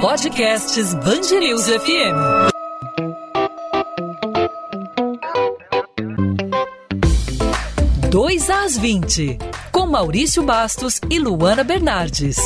Podcasts Bangerils FM. Dois às 20, com Maurício Bastos e Luana Bernardes.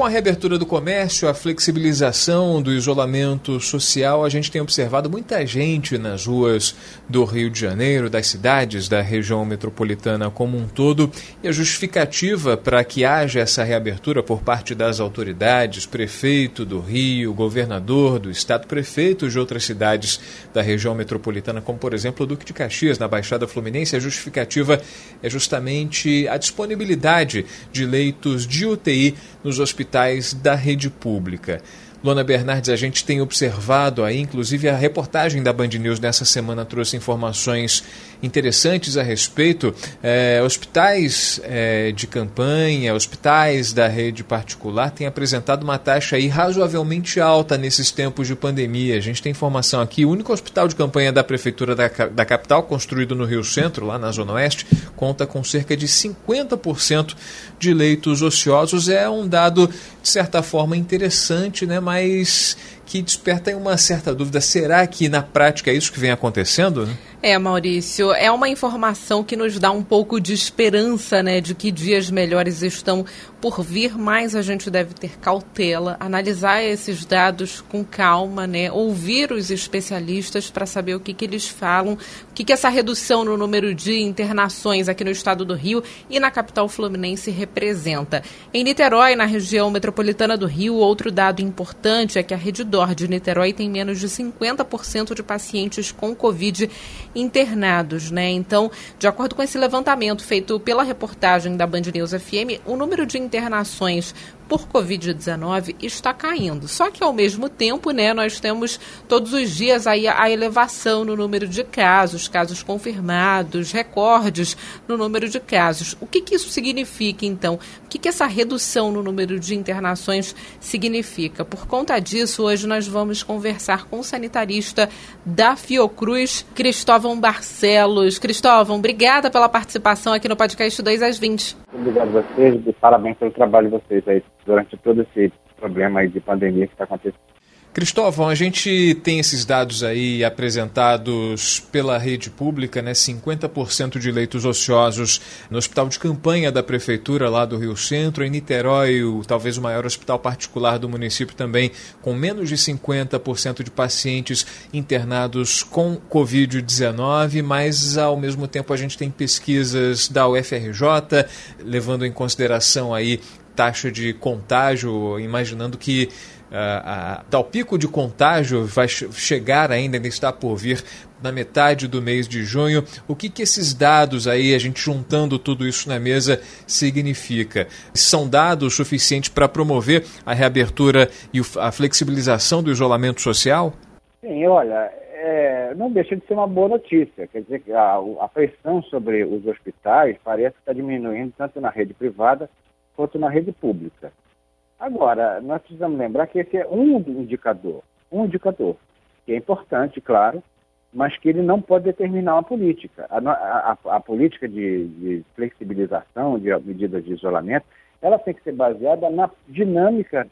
Com a reabertura do comércio, a flexibilização do isolamento social, a gente tem observado muita gente nas ruas do Rio de Janeiro, das cidades da região metropolitana como um todo. E a justificativa para que haja essa reabertura por parte das autoridades, prefeito do Rio, governador do estado, prefeitos de outras cidades da região metropolitana, como por exemplo o Duque de Caxias, na Baixada Fluminense, a justificativa é justamente a disponibilidade de leitos de UTI nos hospitais hospitais da rede pública. Lona Bernardes, a gente tem observado aí, inclusive a reportagem da Band News nessa semana trouxe informações interessantes a respeito. É, hospitais é, de campanha, hospitais da rede particular têm apresentado uma taxa aí razoavelmente alta nesses tempos de pandemia. A gente tem informação aqui, o único hospital de campanha da Prefeitura da, da capital, construído no Rio Centro, lá na Zona Oeste, conta com cerca de 50% de leitos ociosos. É um dado, de certa forma, interessante, né? mas que desperta uma certa dúvida. Será que na prática é isso que vem acontecendo? Né? É, Maurício, é uma informação que nos dá um pouco de esperança, né, de que dias melhores estão por vir, mas a gente deve ter cautela, analisar esses dados com calma, né, ouvir os especialistas para saber o que, que eles falam, que, que essa redução no número de internações aqui no estado do Rio e na capital fluminense representa. Em Niterói, na região metropolitana do Rio, outro dado importante é que a rede DOR de Niterói tem menos de 50% de pacientes com Covid internados, né? Então, de acordo com esse levantamento feito pela reportagem da Band News FM, o número de internações por Covid-19 está caindo. Só que, ao mesmo tempo, né, nós temos todos os dias aí a elevação no número de casos, casos confirmados, recordes no número de casos. O que, que isso significa, então? O que, que essa redução no número de internações significa? Por conta disso, hoje nós vamos conversar com o sanitarista da Fiocruz, Cristóvão Barcelos. Cristóvão, obrigada pela participação aqui no podcast 2 às 20. Obrigado a vocês parabéns pelo trabalho de vocês aí durante todo esse problema de pandemia que está acontecendo. Cristóvão, a gente tem esses dados aí apresentados pela rede pública, né? 50% de leitos ociosos no hospital de campanha da prefeitura lá do Rio Centro, em Niterói, o, talvez o maior hospital particular do município também, com menos de 50% de pacientes internados com Covid-19, mas ao mesmo tempo a gente tem pesquisas da UFRJ levando em consideração aí taxa de contágio, imaginando que uh, tal pico de contágio vai chegar ainda, ainda está por vir na metade do mês de junho. O que, que esses dados aí, a gente juntando tudo isso na mesa, significa? São dados suficientes para promover a reabertura e a flexibilização do isolamento social? Sim, olha, é, não deixa de ser uma boa notícia. Quer dizer a, a pressão sobre os hospitais parece que está diminuindo tanto na rede privada quanto na rede pública. Agora, nós precisamos lembrar que esse é um indicador, um indicador, que é importante, claro, mas que ele não pode determinar uma política. A, a, a política de, de, flexibilização, de medidas de isolamento, ela tem que ser baseada na dinâmica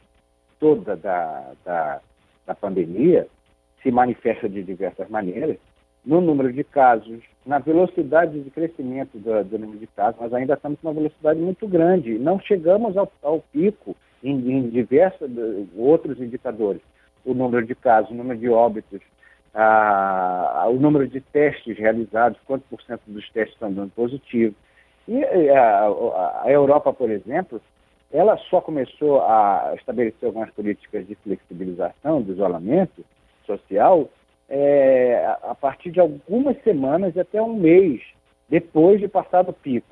toda da, da, da pandemia, se manifesta de diversas maneiras, no número de casos, na velocidade de crescimento do, do, número de casos, nós ainda estamos com uma velocidade muito grande. Não chegamos ao, ao pico em, em diversos outros indicadores. O número de casos, o número de óbitos, a, a, o número de testes realizados, quanto por cento dos testes estão dando positivo. E a, a Europa, por exemplo, ela só começou a estabelecer algumas políticas de flexibilização, de isolamento social, é, a partir de algumas semanas e até um mês depois de passar do pico.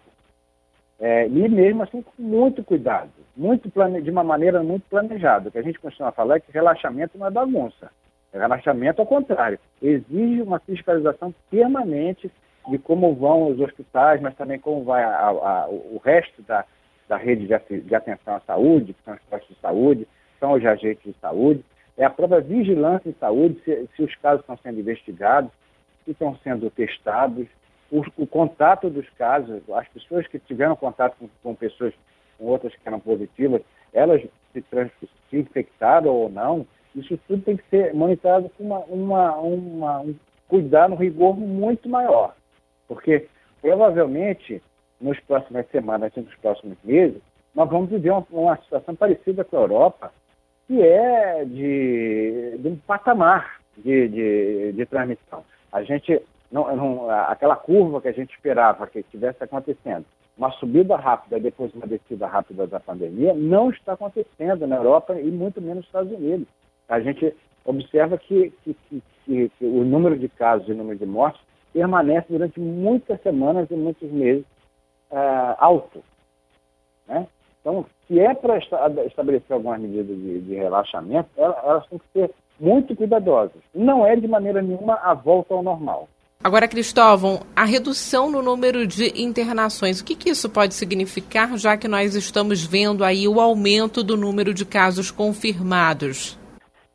É, e mesmo assim com muito cuidado, muito plane... de uma maneira muito planejada. O que a gente costuma falar é que relaxamento não é bagunça. Relaxamento, ao contrário, exige uma fiscalização permanente de como vão os hospitais, mas também como vai a, a, o resto da, da rede de, de atenção à saúde, que são os postos de saúde, são os agentes de saúde é a própria vigilância em saúde, se, se os casos estão sendo investigados, se estão sendo testados, o, o, contato dos casos, as pessoas que tiveram contato com, com pessoas, com outras que eram positivas, elas se, se infectaram ou não, isso tudo tem que ser monitorado com uma, uma, uma, um cuidado, um rigor muito maior. Porque provavelmente nas próximas semanas e nos próximos meses, nós vamos viver uma, uma situação parecida com a Europa, que é de, de um patamar de, de, de, transmissão. A gente, não, não, aquela curva que a gente esperava que estivesse acontecendo, uma subida rápida depois uma descida rápida da pandemia, não está acontecendo na Europa e muito menos nos Estados Unidos. A gente observa que, que, que, que o número de casos e o número de mortes permanece durante muitas semanas e muitos meses uh, alto. Né? Então, se é para estabelecer algumas medidas de, de relaxamento, elas, elas têm que ser muito cuidadosas. Não é de maneira nenhuma a volta ao normal. Agora, Cristóvão, a redução no número de internações, o que, que, isso pode significar, já que nós estamos vendo aí o aumento do número de casos confirmados?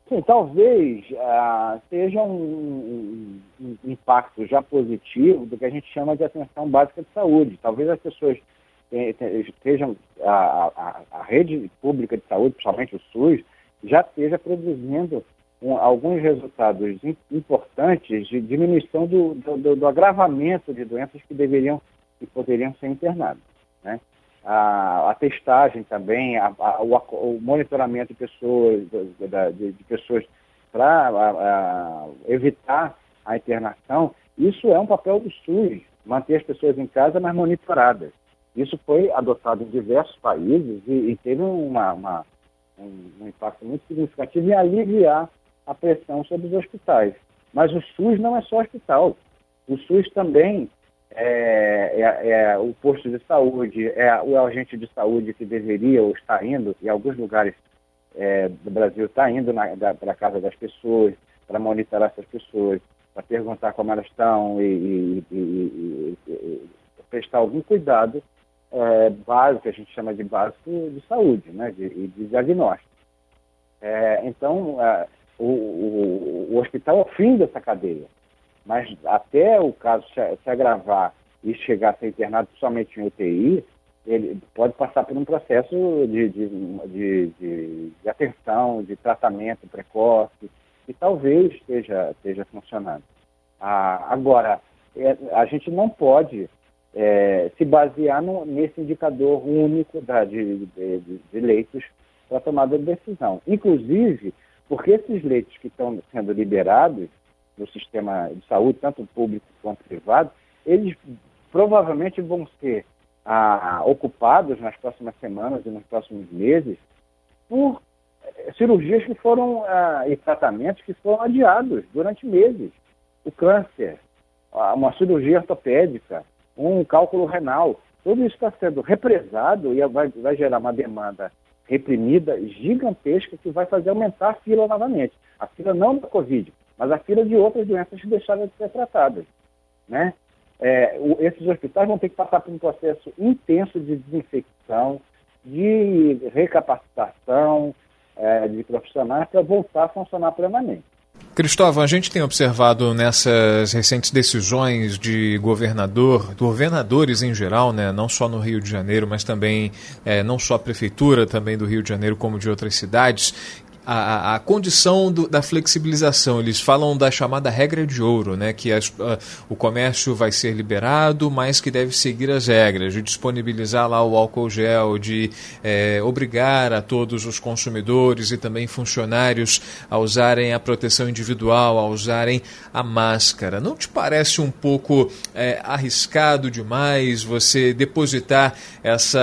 Sim, talvez ah, seja um, um, um, impacto já positivo do que a gente chama de atenção básica de saúde. Talvez as pessoas estejam, a, a, a rede pública de saúde, principalmente o SUS, já esteja produzindo um, alguns resultados importantes de diminuição do, do, do, agravamento de doenças que deveriam e poderiam ser internadas. Né? A, a, testagem também, a, a, o, o, monitoramento de pessoas, de, de pessoas para evitar a internação, isso é um papel do SUS, manter as pessoas em casa, mas monitoradas. Isso foi adotado em diversos países e, e teve uma, uma, um, um impacto muito significativo em aliviar a pressão sobre os hospitais. Mas o SUS não é só hospital. O SUS também é, é, é, o posto de saúde, é o agente de saúde que deveria ou está indo, em alguns lugares é, do Brasil está indo para a casa das pessoas, para monitorar essas pessoas, para perguntar como elas estão e, e, e, e prestar algum cuidado é, básico, que a gente chama de básico de saúde, né, de, de diagnóstico. É, então, o, o, o, hospital é o fim dessa cadeia. Mas até o caso se, se agravar e chegar a ser internado somente em UTI, ele pode passar por um processo de, de, de, de, de atenção, de tratamento precoce, e talvez esteja, esteja funcionando. Ah, agora, é, a gente não pode é, se basear no, nesse indicador único da, de, de, de leitos para tomada de decisão. Inclusive, porque esses leitos que estão sendo liberados no sistema de saúde, tanto público quanto privado, eles provavelmente vão ser ah, ocupados nas próximas semanas e nos próximos meses por eh, cirurgias que foram ah, e tratamentos que foram adiados durante meses. O câncer, uma cirurgia ortopédica, um cálculo renal, tudo isso está sendo represado e vai, vai gerar uma demanda reprimida gigantesca que vai fazer aumentar a fila novamente. A fila não da Covid, mas a fila de outras doenças que deixaram de ser tratadas. Né? É, o, esses hospitais vão ter que passar por um processo intenso de desinfecção, de recapacitação é, de profissionais para voltar a funcionar plenamente. Cristóvão, a gente tem observado nessas recentes decisões de governador, governadores em geral, né, não só no Rio de Janeiro, mas também é, não só a prefeitura também do Rio de Janeiro, como de outras cidades, a, a condição do, da flexibilização. Eles falam da chamada regra de ouro, né? que as, uh, o comércio vai ser liberado, mas que deve seguir as regras, de disponibilizar lá o álcool gel, de é, obrigar a todos os consumidores e também funcionários a usarem a proteção individual, a usarem a máscara. Não te parece um pouco é, arriscado demais você depositar essa,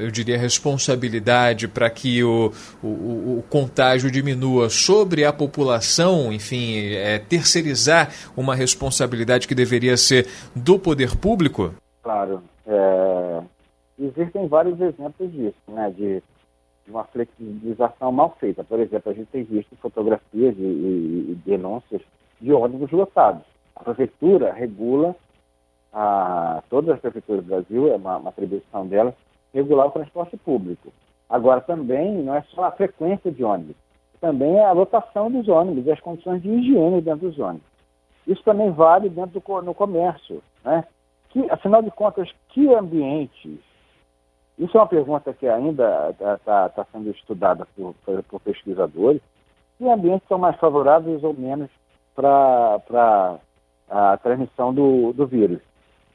eu diria, responsabilidade para que o, o, o contágio diminua sobre a população, enfim, é, terceirizar uma responsabilidade que deveria ser do poder público? Claro. É, existem vários exemplos disso, né, de, de, uma flexibilização mal feita. Por exemplo, a gente tem visto fotografias e, e, e denúncias de ônibus lotados. A prefeitura regula, a, todas as prefeituras do Brasil, é uma, uma atribuição delas, regular o transporte público. Agora, também não é só a frequência de ônibus, também é a lotação dos ônibus e as condições de higiene dentro dos ônibus. Isso também vale dentro do no comércio. Né? Que, afinal de contas, que ambientes Isso é uma pergunta que ainda está tá, tá sendo estudada por, por, por pesquisadores. Que ambientes são mais favoráveis ou menos para a transmissão do, do vírus?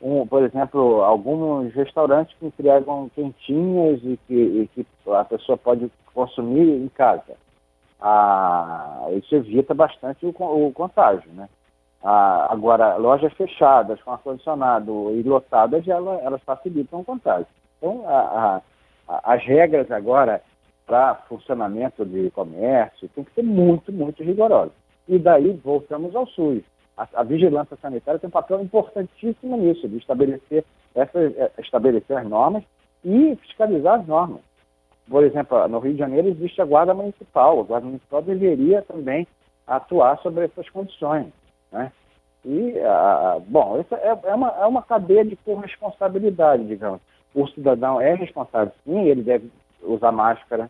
Um, por exemplo, alguns restaurantes que entregam quentinhas e que, e que a pessoa pode consumir em casa. Ah, isso evita bastante o, o contágio, né? Ah, agora, lojas fechadas, com ar-condicionado e lotadas, elas, facilitam o contágio. Então, a, a, as regras agora para funcionamento de comércio tem que ser muito, muito rigorosas. E daí voltamos ao SUS. A, a, vigilância sanitária tem um papel importantíssimo nisso, de estabelecer, essas, é, estabelecer as normas e fiscalizar as normas. Por exemplo, no Rio de Janeiro existe a Guarda Municipal. A Guarda Municipal deveria também atuar sobre essas condições. Né? E, bom, essa é, é, uma, é uma cadeia de corresponsabilidade, digamos. O cidadão é responsável, sim, ele deve usar máscara,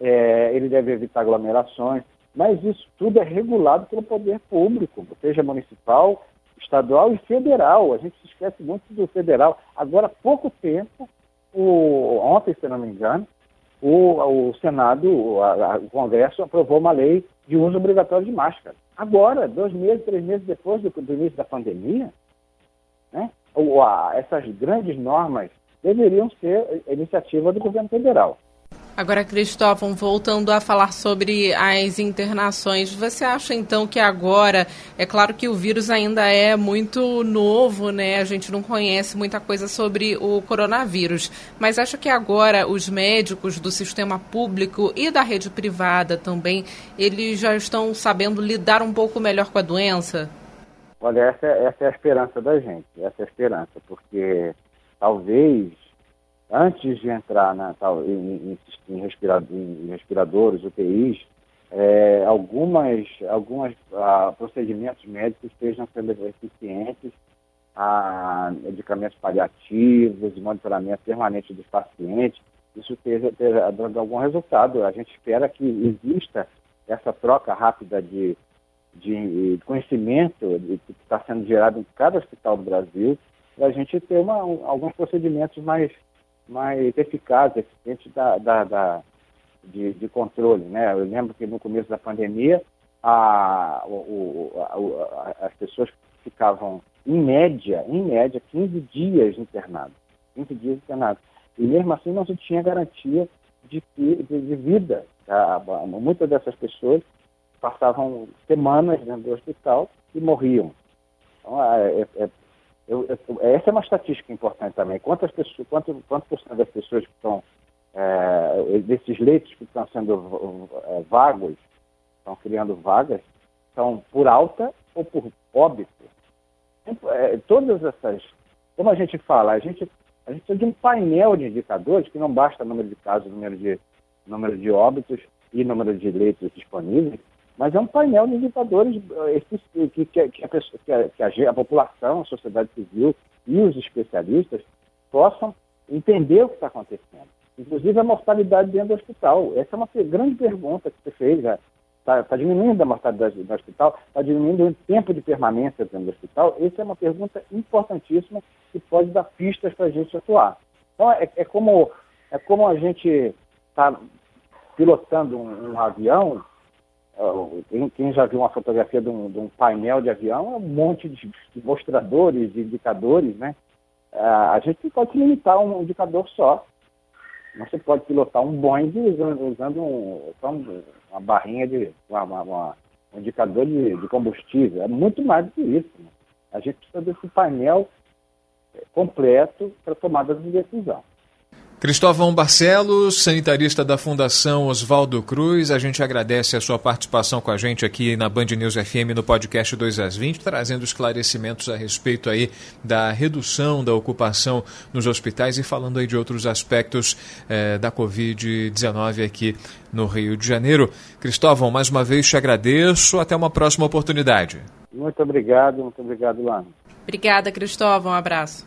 é, ele deve evitar aglomerações, mas isso tudo é regulado pelo poder público, seja municipal, estadual e federal. A gente se esquece muito do federal. Agora, há pouco tempo, o, ontem, se não me engano, o, o Senado, o, a, o Congresso aprovou uma lei de uso obrigatório de máscara. Agora, dois meses, três meses depois do, do início da pandemia, né, a, essas grandes normas deveriam ser iniciativa do governo federal. Agora, Cristóvão, voltando a falar sobre as internações, você acha então que agora, é claro que o vírus ainda é muito novo, né? A gente não conhece muita coisa sobre o coronavírus, mas acha que agora os médicos do sistema público e da rede privada também, eles já estão sabendo lidar um pouco melhor com a doença? Olha, essa, essa é a esperança da gente, essa é a esperança, porque talvez antes de entrar na, tal, em, em, em, respirador, em respiradores, UTIs, é, algumas, algumas ah, procedimentos médicos estejam sendo eficientes, a medicamentos paliativos, monitoramento permanente dos pacientes, isso esteja, dando algum resultado. A gente espera que exista essa troca rápida de, de conhecimento que está sendo gerado em cada hospital do Brasil, para a gente ter uma, um, alguns procedimentos mais mais eficaz, eficiente da, da, da de, de, controle. Né? Eu lembro que no começo da pandemia, a, o, a, as pessoas ficavam, em média, em média, 15 dias internados. 15 dias internados. E mesmo assim não se tinha garantia de, de, de vida. Tá? Muitas dessas pessoas passavam semanas dentro do hospital e morriam. Então, é, é, eu, eu, essa é uma estatística importante também. Quantas pessoas, quanto, quanto por cento das pessoas que estão, é, desses leitos que estão sendo é, vagos, estão criando vagas, são por alta ou por óbito? É, todas essas, como a gente fala, a gente, a gente de um painel de indicadores que não basta número de casos, número de, número de óbitos e número de leitos disponíveis, mas é um painel de indicadores eh, que, que, que, a, pessoa, que, a, que a, a, população, a sociedade civil e os especialistas possam entender o que está acontecendo. Inclusive a mortalidade dentro do hospital. Essa é uma grande pergunta que você fez. Está tá diminuindo a mortalidade do hospital? Está diminuindo o tempo de permanência dentro do hospital? Essa é uma pergunta importantíssima que pode dar pistas para a gente atuar. Então, é, é, como, é como a gente está pilotando um, um avião quem já viu uma fotografia de um, de um, painel de avião, é um monte de mostradores, de indicadores, né? A gente pode se limitar um indicador só. Não se pode pilotar um Boeing usando, usando um, uma barrinha de uma, uma, um indicador de, de, combustível. É muito mais do que isso. Né? A gente precisa desse painel completo para tomada de decisão. Cristóvão Barcelos, sanitarista da Fundação Oswaldo Cruz, a gente agradece a sua participação com a gente aqui na Band News FM no podcast 2 às 20, trazendo esclarecimentos a respeito aí da redução da ocupação nos hospitais e falando aí de outros aspectos eh, da Covid-19 aqui no Rio de Janeiro. Cristóvão, mais uma vez te agradeço, até uma próxima oportunidade. Muito obrigado, muito obrigado, Luana. Obrigada, Cristóvão, um abraço.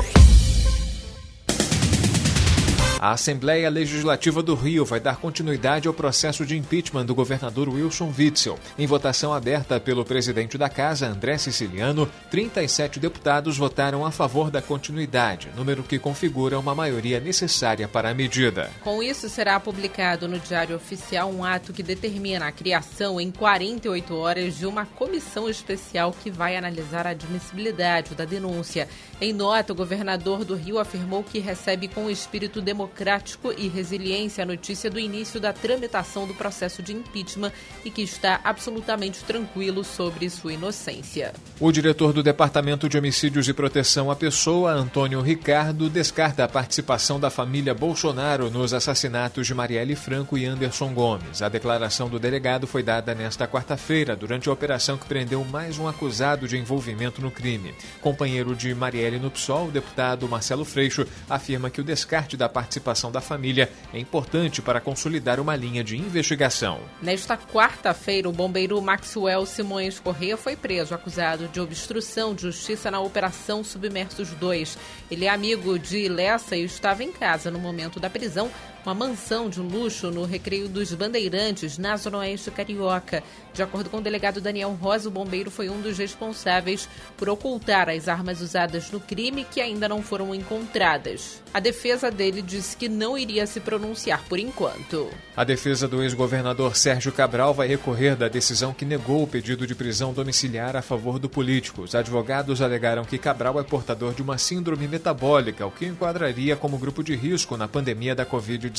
A Assembleia Legislativa do Rio vai dar continuidade ao processo de impeachment do governador Wilson Witzel. Em votação aberta pelo presidente da Casa, André Siciliano, 37 deputados votaram a favor da continuidade, número que configura uma maioria necessária para a medida. Com isso, será publicado no Diário Oficial um ato que determina a criação em 48 horas de uma comissão especial que vai analisar a admissibilidade da denúncia. Em nota, o governador do Rio afirmou que recebe com espírito democrático democrático e resiliência a notícia do início da tramitação do processo de impeachment e que está absolutamente tranquilo sobre sua inocência. O diretor do Departamento de Homicídios e Proteção à Pessoa, Antônio Ricardo, descarta a participação da família Bolsonaro nos assassinatos de Marielle Franco e Anderson Gomes. A declaração do delegado foi dada nesta quarta-feira, durante a operação que prendeu mais um acusado de envolvimento no crime. Companheiro de Marielle no PSOL, o deputado Marcelo Freixo, afirma que o descarte da participação participação da família é importante para consolidar uma linha de investigação. Nesta quarta-feira, o bombeiro Maxwell Simões Corrêa foi preso, acusado de obstrução de justiça na Operação Submersos 2. Ele é amigo de Lessa e estava em casa no momento da prisão, uma mansão de luxo no Recreio dos Bandeirantes, na Zona Oeste Carioca. De acordo com o delegado Daniel Rosa, o bombeiro foi um dos responsáveis por ocultar as armas usadas no crime que ainda não foram encontradas. A defesa dele disse que não iria se pronunciar por enquanto. A defesa do ex-governador Sérgio Cabral vai recorrer da decisão que negou o pedido de prisão domiciliar a favor do político. Os advogados alegaram que Cabral é portador de uma síndrome metabólica, o que enquadraria como grupo de risco na pandemia da Covid-19.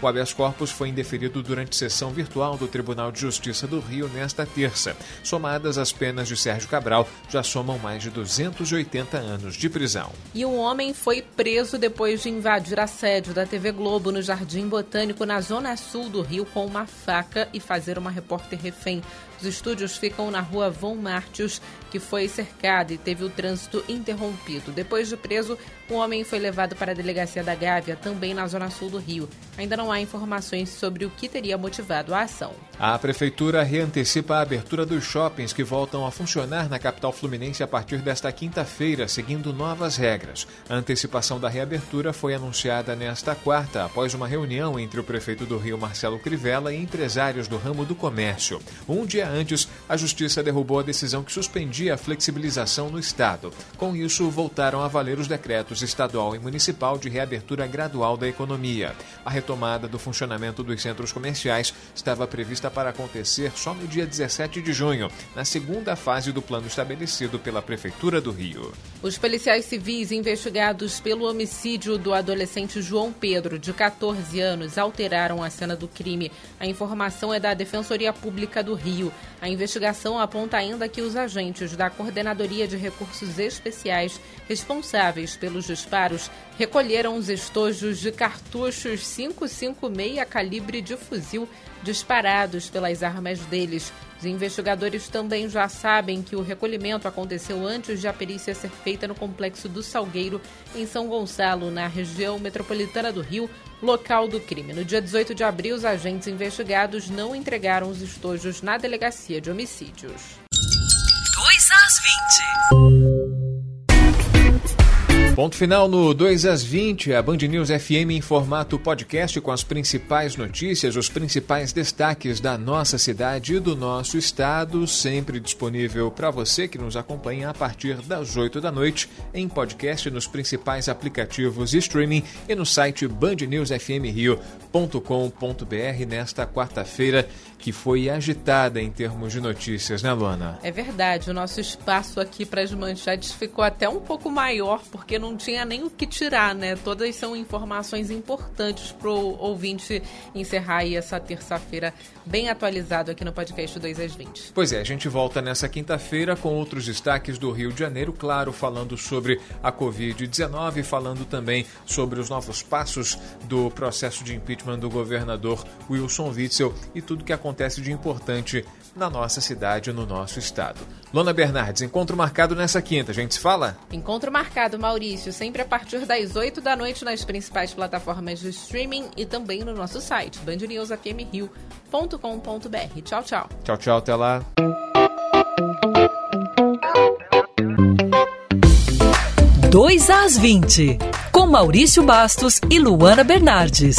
O habeas corpus foi indeferido durante sessão virtual do Tribunal de Justiça do Rio nesta terça. Somadas as penas de Sérgio Cabral, já somam mais de 280 anos de prisão. E um homem foi preso depois de invadir a sede da TV Globo no Jardim Botânico, na zona sul do Rio, com uma faca e fazer uma repórter refém. Os estúdios ficam na rua Von Martius, que foi cercada e teve o trânsito interrompido. Depois de preso, o homem foi levado para a delegacia da Gávea, também na zona sul do Rio. Ainda não há informações sobre o que teria motivado a ação. A prefeitura reantecipa a abertura dos shoppings que voltam a funcionar na capital fluminense a partir desta quinta-feira, seguindo novas regras. A antecipação da reabertura foi anunciada nesta quarta, após uma reunião entre o prefeito do Rio, Marcelo Crivella, e empresários do ramo do comércio. Um dia antes, a Justiça derrubou a decisão que suspendia a flexibilização no Estado. Com isso, voltaram a valer os decretos estadual e municipal de reabertura gradual da economia. A retomada do funcionamento dos centros comerciais estava prevista para acontecer só no dia 17 de junho, na segunda fase do plano estabelecido pela Prefeitura do Rio. Os policiais civis investigados pelo homicídio do adolescente João Pedro, de 14 anos, alteraram a cena do crime. A informação é da Defensoria Pública do Rio. A investigação aponta ainda que os agentes da Coordenadoria de Recursos Especiais responsáveis pelos disparos recolheram os estojos de cartuchos 556 calibre de fuzil disparados pelas armas deles. Os investigadores também já sabem que o recolhimento aconteceu antes de a perícia ser feita no complexo do Salgueiro, em São Gonçalo, na região metropolitana do Rio, local do crime. No dia 18 de abril, os agentes investigados não entregaram os estojos na delegacia de homicídios. 2 às 20. Ponto final no 2 às 20, a Band News FM em formato podcast com as principais notícias, os principais destaques da nossa cidade e do nosso estado, sempre disponível para você que nos acompanha a partir das 8 da noite em podcast nos principais aplicativos streaming e no site bandnewsfmrio.com.br nesta quarta-feira que foi agitada em termos de notícias, né, Luana? É verdade, o nosso espaço aqui para as manchetes ficou até um pouco maior porque não tinha nem o que tirar, né? Todas são informações importantes para o ouvinte encerrar aí essa terça-feira bem atualizado aqui no podcast 2 às 20. Pois é, a gente volta nessa quinta-feira com outros destaques do Rio de Janeiro, claro, falando sobre a Covid-19, falando também sobre os novos passos do processo de impeachment do governador Wilson Witzel e tudo que acontece de importante na nossa cidade, no nosso estado. Lona Bernardes, encontro marcado nessa quinta, a gente se fala? Encontro marcado, Maurício, sempre a partir das 8 da noite nas principais plataformas de streaming e também no nosso site, bandnewsfmrio.com.br. Tchau, tchau. Tchau, tchau, até lá. Dois às 20 com Maurício Bastos e Luana Bernardes.